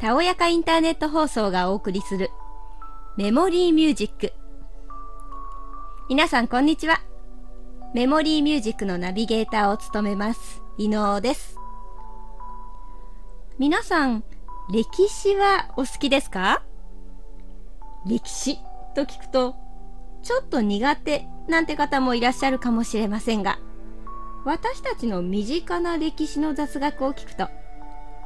たおやかインターネット放送がお送りするメモリーミュージック。皆さんこんにちは。メモリーミュージックのナビゲーターを務めます、伊能です。皆さん、歴史はお好きですか？歴史と聞くと、ちょっと苦手なんて方もいらっしゃるかもしれませんが、私たちの身近な歴史の雑学を聞くと、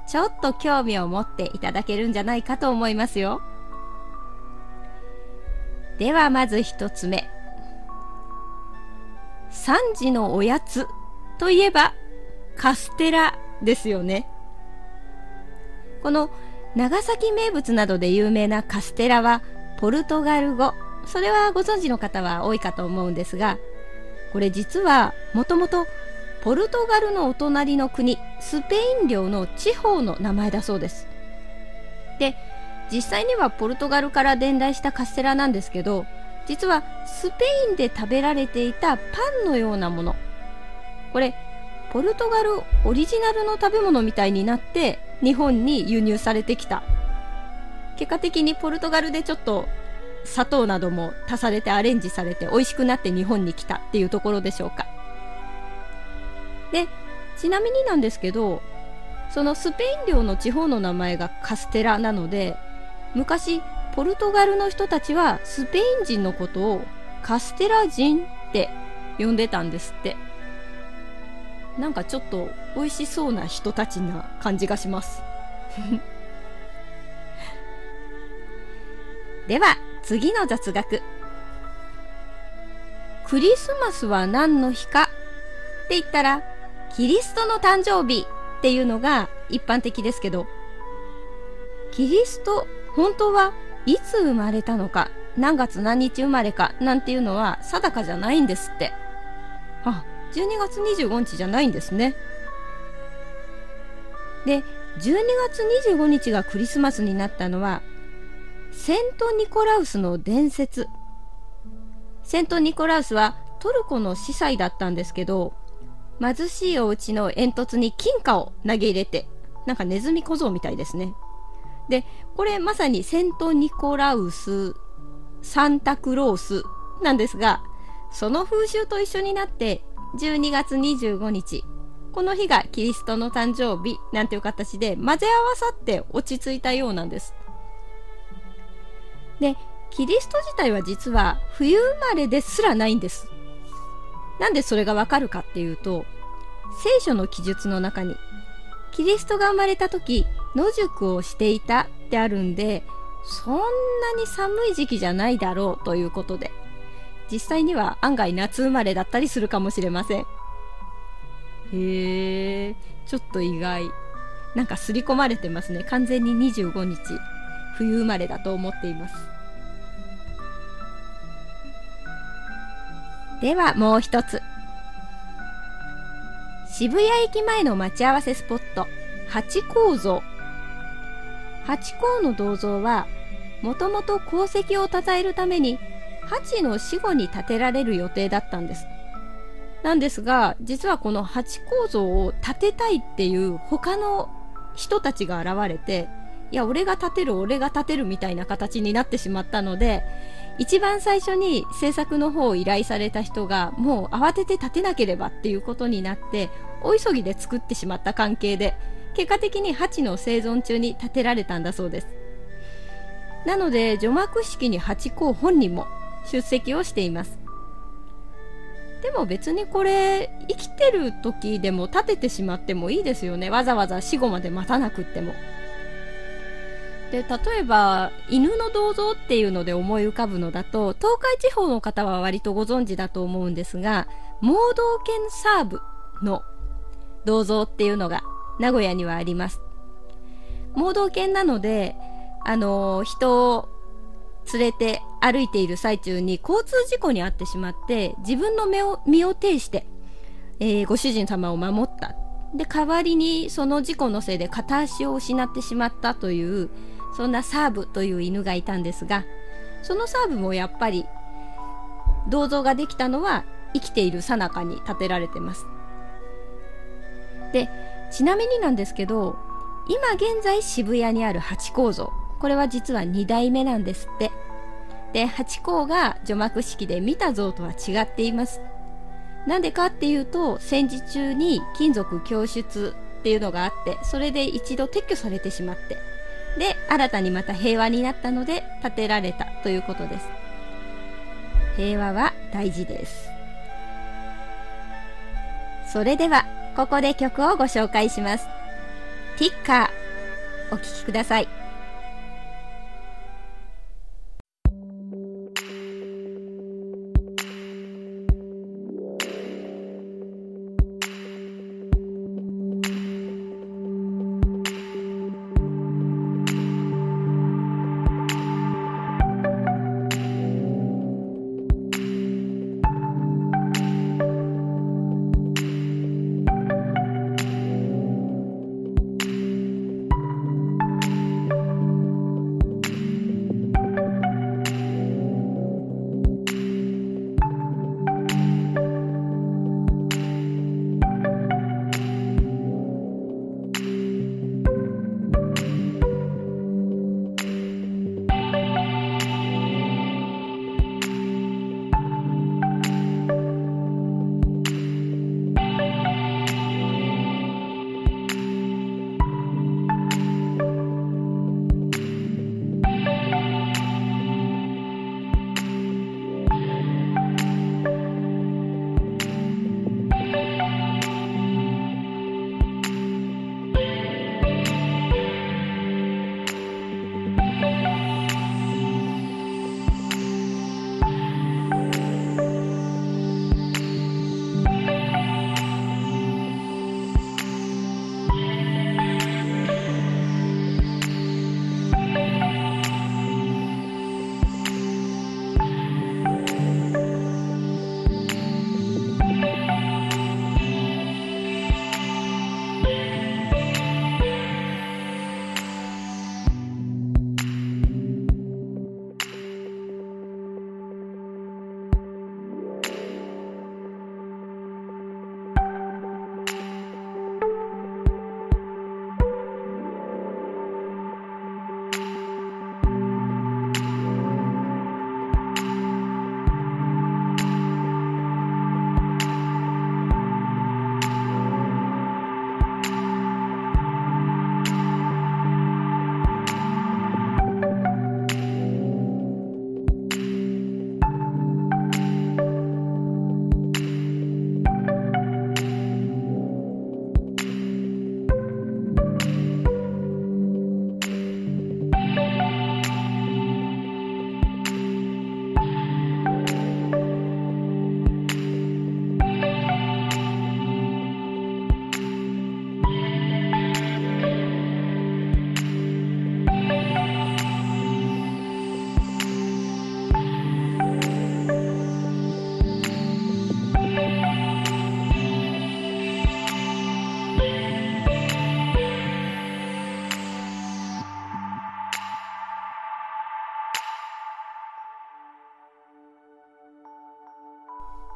ちょっと興味を持っていただけるんじゃないかと思いますよ。ではまず一つ目。3時のおやつといえばカステラですよね。この長崎名物などで有名なカステラはポルトガル語。それはご存知の方は多いかと思うんですが、これ実はもともとポルトガルのお隣の国スペイン領の地方の名前だそうです。で実際にはポルトガルから伝来したカステラなんですけど実はスペインで食べられていたパンのようなもの。これポルトガルオリジナルの食べ物みたいになって日本に輸入されてきた。結果的にポルトガルでちょっと砂糖なども足されてアレンジされて美味しくなって日本に来たっていうところでしょうか。で、ちなみになんですけど、そのスペイン領の地方の名前がカステラなので、昔、ポルトガルの人たちはスペイン人のことをカステラ人って呼んでたんですって。なんかちょっと美味しそうな人たちな感じがします。では、次の雑学。クリスマスは何の日かって言ったらキリストの誕生日っていうのが一般的ですけど、キリスト、本当はいつ生まれたのか、何月何日生まれかなんていうのは定かじゃないんですって。あ、12月25日じゃないんですね。で、12月25日がクリスマスになったのは、セント・ニコラウスの伝説。セント・ニコラウスはトルコの司祭だったんですけど、貧しいお家の煙突に金貨を投げ入れて、なんかネズミ小僧みたいですね。で、これまさにセント・ニコラウス、サンタクロースなんですが、その風習と一緒になって12月25日、この日がキリストの誕生日なんていう形で混ぜ合わさって落ち着いたようなんです。で、キリスト自体は実は冬生まれですらないんです。なんでそれがわかるかっていうと、聖書の記述の中に、キリストが生まれた時、野宿をしていたってあるんで、そんなに寒い時期じゃないだろうということで、実際には案外夏生まれだったりするかもしれません。へえ、ちょっと意外。なんか刷り込まれてますね。完全に25日、冬生まれだと思っています。ではもう一つ。渋谷駅前の待ち合わせスポット、八甲像。八甲の銅像は、もともと功績を称えるために、八の死後に建てられる予定だったんです。なんですが、実はこの八甲像を建てたいっていう他の人たちが現れて、いや、俺が建てる、俺が建てるみたいな形になってしまったので、一番最初に制作の方を依頼された人がもう慌てて建てなければっていうことになって大急ぎで作ってしまった関係で結果的に鉢の生存中に建てられたんだそうです。なので除幕式にハチ公本人も出席をしています。でも別にこれ生きてる時でも建ててしまってもいいですよね。わざわざ死後まで待たなくっても。で例えば犬の銅像っていうので思い浮かぶのだと東海地方の方は割とご存知だと思うんですが盲導犬サーブの銅像っていうのが名古屋にはあります。盲導犬なのであの人を連れて歩いている最中に交通事故に遭ってしまって自分の身を身を挺して、えー、ご主人様を守った。で代わりにその事故のせいで片足を失ってしまったというそんなサーブという犬がいたんですが、そのサーブもやっぱり、銅像ができたのは生きている最中に建てられてます。で、ちなみになんですけど、今現在渋谷にある八甲像これは実は2代目なんですって。で八甲が除幕式で見た像とは違っています。なんでかっていうと戦時中に金属供出っていうのがあってそれで一度撤去されてしまって。で新たにまた平和になったので建てられたということです。平和は大事です。それではここで曲をご紹介します。ティッカーお聴きください。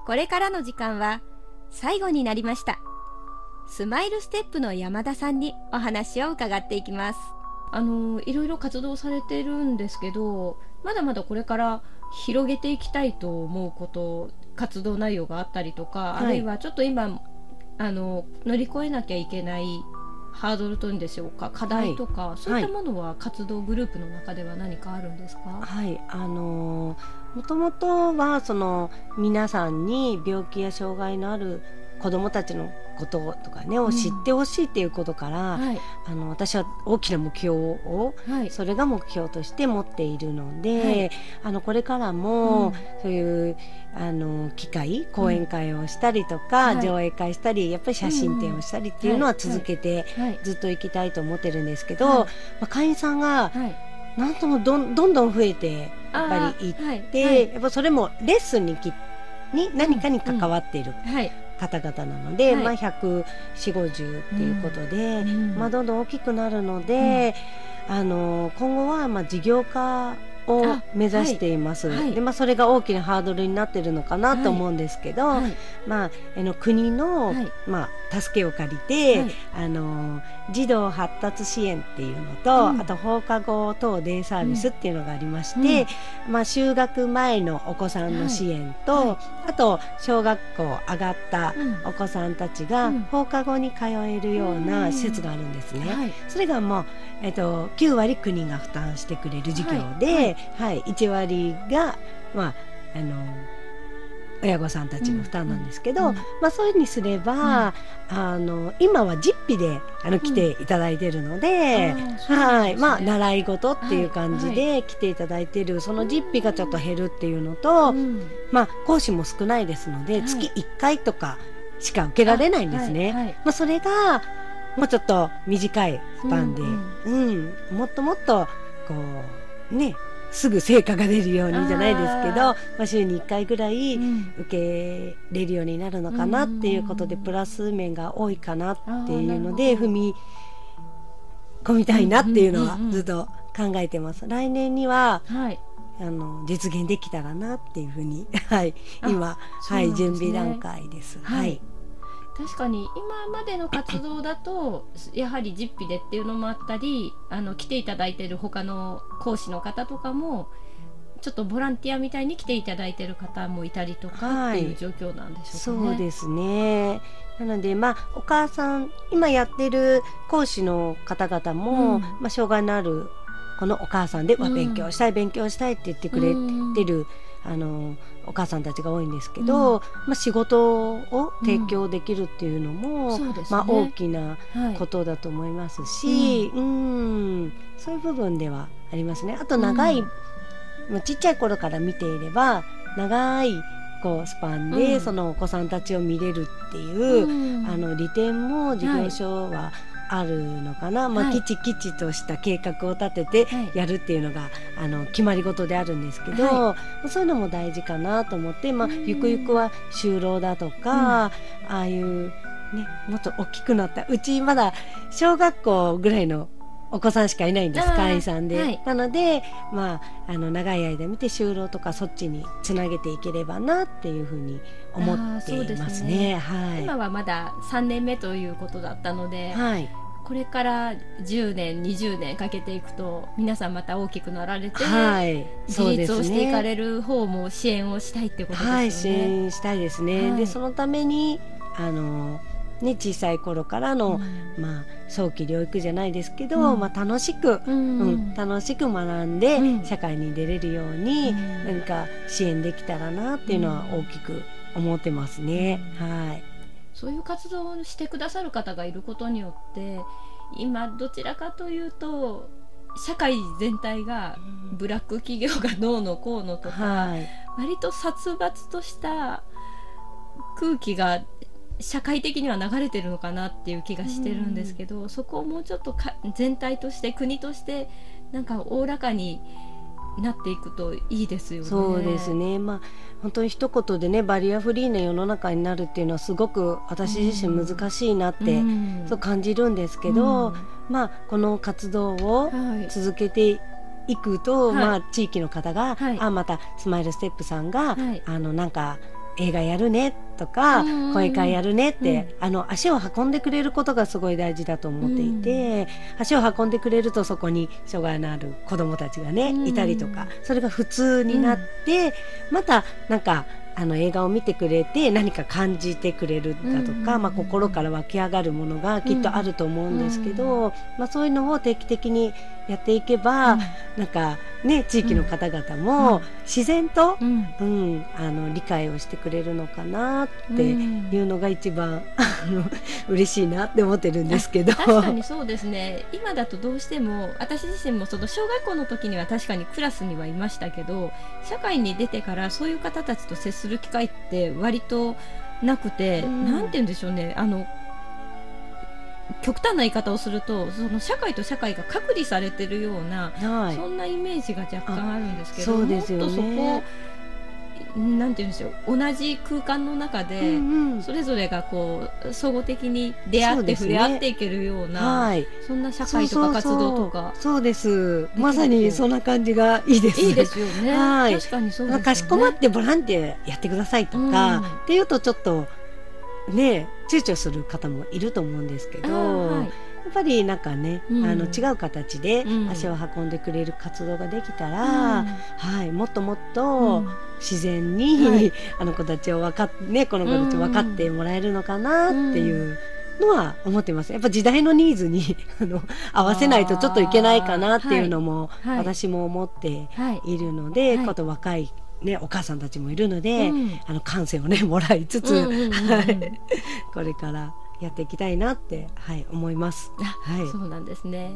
これからの時間は最後になりました。スマイルステップの山田さんにお話を伺っていきます。あの、いろいろ活動されてるんですけど、まだまだこれから広げていきたいと思うこと、活動内容があったりとか、はい、あるいはちょっと今、あの、乗り越えなきゃいけないハードルというんでしょうか課題とか、はい、そういったものは活動グループの中では何かあるんですか？はい。あのーもともとはその皆さんに病気や障害のある子どもたちのこととかねを知ってほしいっていうことから、うんはい、あの私は大きな目標を、はい、それが目標として持っているので、はい、あのこれからも、そういうあの機会講演会をしたりとか、上映会したりやっぱり写真展をしたりっていうのは続けてずっと行きたいと思ってるんですけど、まあ、会員さんが、なんともどんどんどん増えてやっぱり行って、はいはい、やっぱそれもレッスンにきに何かに関わっている方々なので、うんはい、まあ、14050っていうことで、うん、まあ、どんどん大きくなるので、うん、あの今後はまあ事業化を目指しています、はい、でまあ、それが大きなハードルになっているのかなと思うんですけど、はい、まあ、あの国の、まあ、助けを借りて、あの児童発達支援っていうのと、うん、あと放課後等デイサービスっていうのがありまして、うん、まあ、就学前のお子さんの支援と、あと小学校上がったお子さんたちが放課後に通えるような施設があるんですね。それがもうえっと、9割国が負担してくれる事業で、はい、はい、1割が、まあ、あの親御さんたちの負担なんですけど、うん、まあ、そういうふうにすれば、うん、あの今は実費であの来ていただいているのでうん。はい、まあ、習い事っていう感じで来ていただいている、はい、その実費がちょっと減るっていうのと、まあ、講師も少ないですので、月1回とかしか受けられないんですね。まあ、それがもうちょっと短いスパンで、うん、うん、もっともっとこうねすぐ成果が出るようにじゃないですけどまあ、週に1回ぐらい受けれるようになるのかなっていうことで、プラス面が多いかなっていうので踏み込みたいなっていうのはずっと考えてます。来年には、はい、あの実現できたらなっていうふうに、はい、今、ね、はい準備段階です。はい、はい確かに今までの活動だとやはり実費でっていうのもあったりあの来ていただいてる他の講師の方とかもちょっとボランティアみたいに来ていただいてる方もいたりとかっていう状況なんでしょうかね。はい、そうですね。なので、まあ、お母さん今やってる講師の方々も、うん、まあ、障害のあるこのお母さんで、うん、勉強したい勉強したいって言ってくれてる、うんあのお母さんたちが多いんですけど、うん、まあ、仕事を提供できるっていうのも、うん。ね、まあ、大きなことだと思いますし、はい、うん。そういう部分ではありますね。あと長い、うん、ちっちゃい頃から見ていれば長いこうスパンでそのお子さんたちを見れるっていう、あの利点も事業所はあるのかな、まあ、きちきちとした計画を立ててやるっていうのが、はい、あの決まり事であるんですけど、はい、そういうのも大事かなと思って、まあ、ゆくゆくは就労だとか、うん、ああいうね、もっと大きくなった。うちまだ小学校ぐらいのお子さんしかいないんです会員さんで、はい、なので、まあ、あの長い間見て就労とかそっちにつなげていければなっていうふうに思っていますね、ね、はい、今はまだ3年目ということだったので、はい、これから10年20年かけていくと皆さんまた大きくなられて、はい、自立をしていかれる方も支援をしたいってことですよね。はい、支援したいですね、でそのためにあのね、小さい頃からの、うん、まあ、早期療育じゃないですけど、うん、まあ、楽しく、うん、うん、楽しく学んで、社会に出れるように、何か支援できたらなっていうのは大きく思ってますね。はい。そういう活動をしてくださる方がいることによって今どちらかというと社会全体がブラック企業がどうのこうのとか、はい、割と殺伐とした空気が社会的には流れてるのかなっていう気がしてるんですけど、うん、そこをもうちょっと全体として国としてなんかおおらかになっていくといいですよね。そうですね。まあ本当に一言でねバリアフリーな世の中になるっていうのはすごく私自身難しいなって、うん、そう感じるんですけど、うん、まあこの活動を続けていくと、はい、まあ地域の方が、はい、あまたスマイルステップさんが、はい、あのなんか映画やるねとか講演会やるねって、うん、あの足を運んでくれることがすごい大事だと思っていて、うん、足を運んでくれるとそこに障害のある子どもたちがね、いたりとかそれが普通になって、またなんかあの映画を見てくれて何か感じてくれるだとか、まあ、心から湧き上がるものがきっとあると思うんですけど、まあ、そういうのを定期的にやっていけば、なんかね地域の方々も自然と、うん。あの理解をしてくれるのかなっていうのが一番、あの 嬉しいなって思ってるんですけど。確かにそうですね。今だとどうしても私自身もその小学校の時には確かにクラスにはいましたけど社会に出てからそういう方たちと接する機会って割となくて、うん、なんて言うんでしょうね。あの極端な言い方をするとその社会と社会が隔離されてるような、はい、そんなイメージが若干あるんですけどそうですよ、ね、もっとそこなんて言うんでしょう同じ空間の中で、うんうん、それぞれがこう総合的に出会って、触れ合っていけるような、はい、そんな社会とか活動とかそうです。まさにそんな感じがいいです。いいですよね、はい、確かにそうですね。かしこまってボランティアやってくださいとか、うん、っていうとちょっとね躊躇する方もいると思うんですけど、はい、やっぱりなんかね、うん、あの違う形で足を運んでくれる活動ができたら、うん、はい、もっともっと自然に、はい、あの子たちを分かっねこの子たち分かってもらえるのかなっていう。のは思ってます。やっぱ時代のニーズに あの合わせないとちょっといけないかなっていうのも、私も思ってい。るので、はい、こと若いね、お母さんたちもいるので、うん、あの感性をねもらいつつ、これからやっていきたいなって、はい、思います。はい、そうなんですね。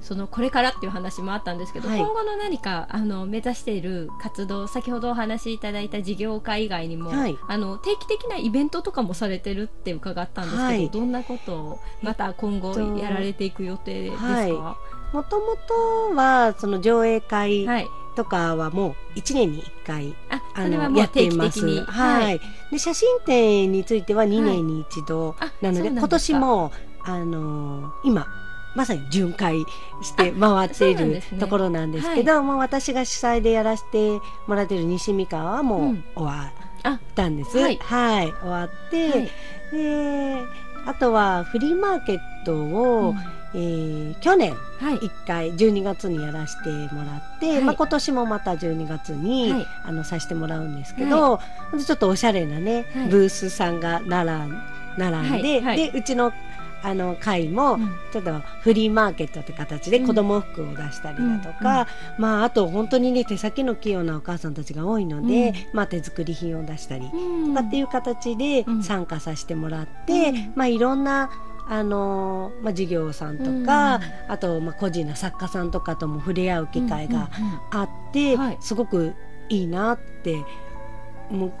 そのこれからっていう話もあったんですけど、はい、今後の何かあの目指している活動先ほどお話しいただいた事業会以外にも、はい、あの定期的なイベントとかもされてるって伺ったんですけど、はい、どんなことをまた今後やられていく予定ですか、もともとはその上映会、とかはもう1年に1回あのやっています。はい、で写真展については2年に1度なので、今年もあの今まさに巡回して回っているところなんですけど、もう私が主催でやらせてもらっている西三河はもう終わったんです。はい、はい、終わって、はい、であとはフリーマーケットを、うんえー、去年1回12月にやらせてもらって、はい、まあ、今年もまた12月に、はい、あのさせてもらうんですけど、はい、ちょっとおしゃれなね、ブースさんが並並んで,、でうちのあの会もちょっとフリーマーケットって形で子供服を出したりだとか、うん、まああと本当にね手先の器用なお母さんたちが多いので、うん、まあ手作り品を出したりとかっていう形で参加させてもらって、まあいろんなあのまあ、事業さんとか、うん、あと、まあ、個人の作家さんとかとも触れ合う機会があって、すごくいいなってもう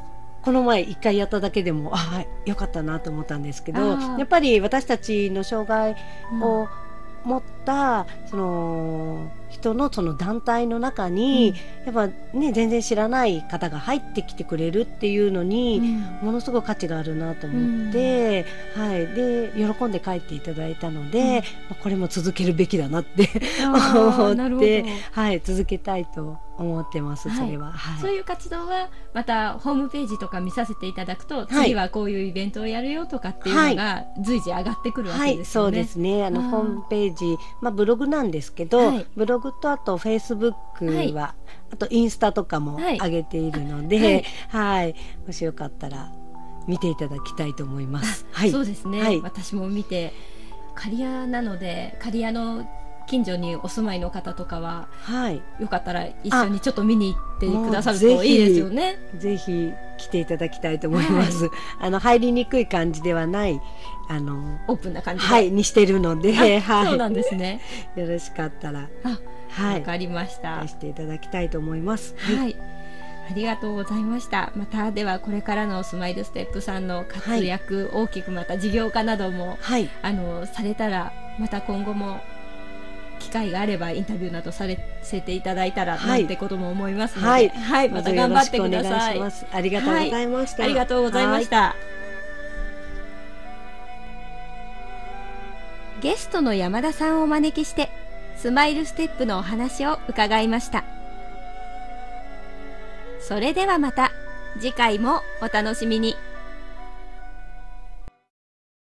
この前一回やっただけでもああよかったなと思ったんですけどやっぱり私たちの障害を持ったその人のその団体の中に、うん、やっぱね全然知らない方が入ってきてくれるっていうのに、うん、ものすごい価値があるなと思って、うん、はい、で喜んで帰っていただいたので、まあ、これも続けるべきだなって思って、はい、続けたいと思ってます、それは、はい、そういう活動はまたホームページとか見させていただくと、次はこういうイベントをやるよとかっていうのが随時上がってくるわけですね、はい、そうですね。あのホームページ、まあ、ブログなんですけど、ブログとあとフェイスブックは、あとインスタとかも上げているので、はい。もしよかったら見ていただきたいと思います。はい、そうですね、私も見て刈谷なので刈谷の近所にお住まいの方とかは、はい、よかったら一緒にちょっと見に行ってくださるといいですよね。ぜひ来ていただきたいと思います。はい、あの入りにくい感じではないあのオープンな感じはいにしてるので、はい、そうなんですね。よろしかったらはいわかりました。していただきたいと思います。はい。ありがとうございました。またではこれからのスマイルステップさんの活躍、はい、大きくまた事業化なども、はい、あのされたらまた今後も機会があればインタビューなどされせていただいたらなんてことも思いますので、はい、はい、また頑張ってください。ありがとうございました。ありがとうございました。ゲストの山田さんをお招きしてスマイルステップのお話を伺いましたそれではまた次回もお楽しみに。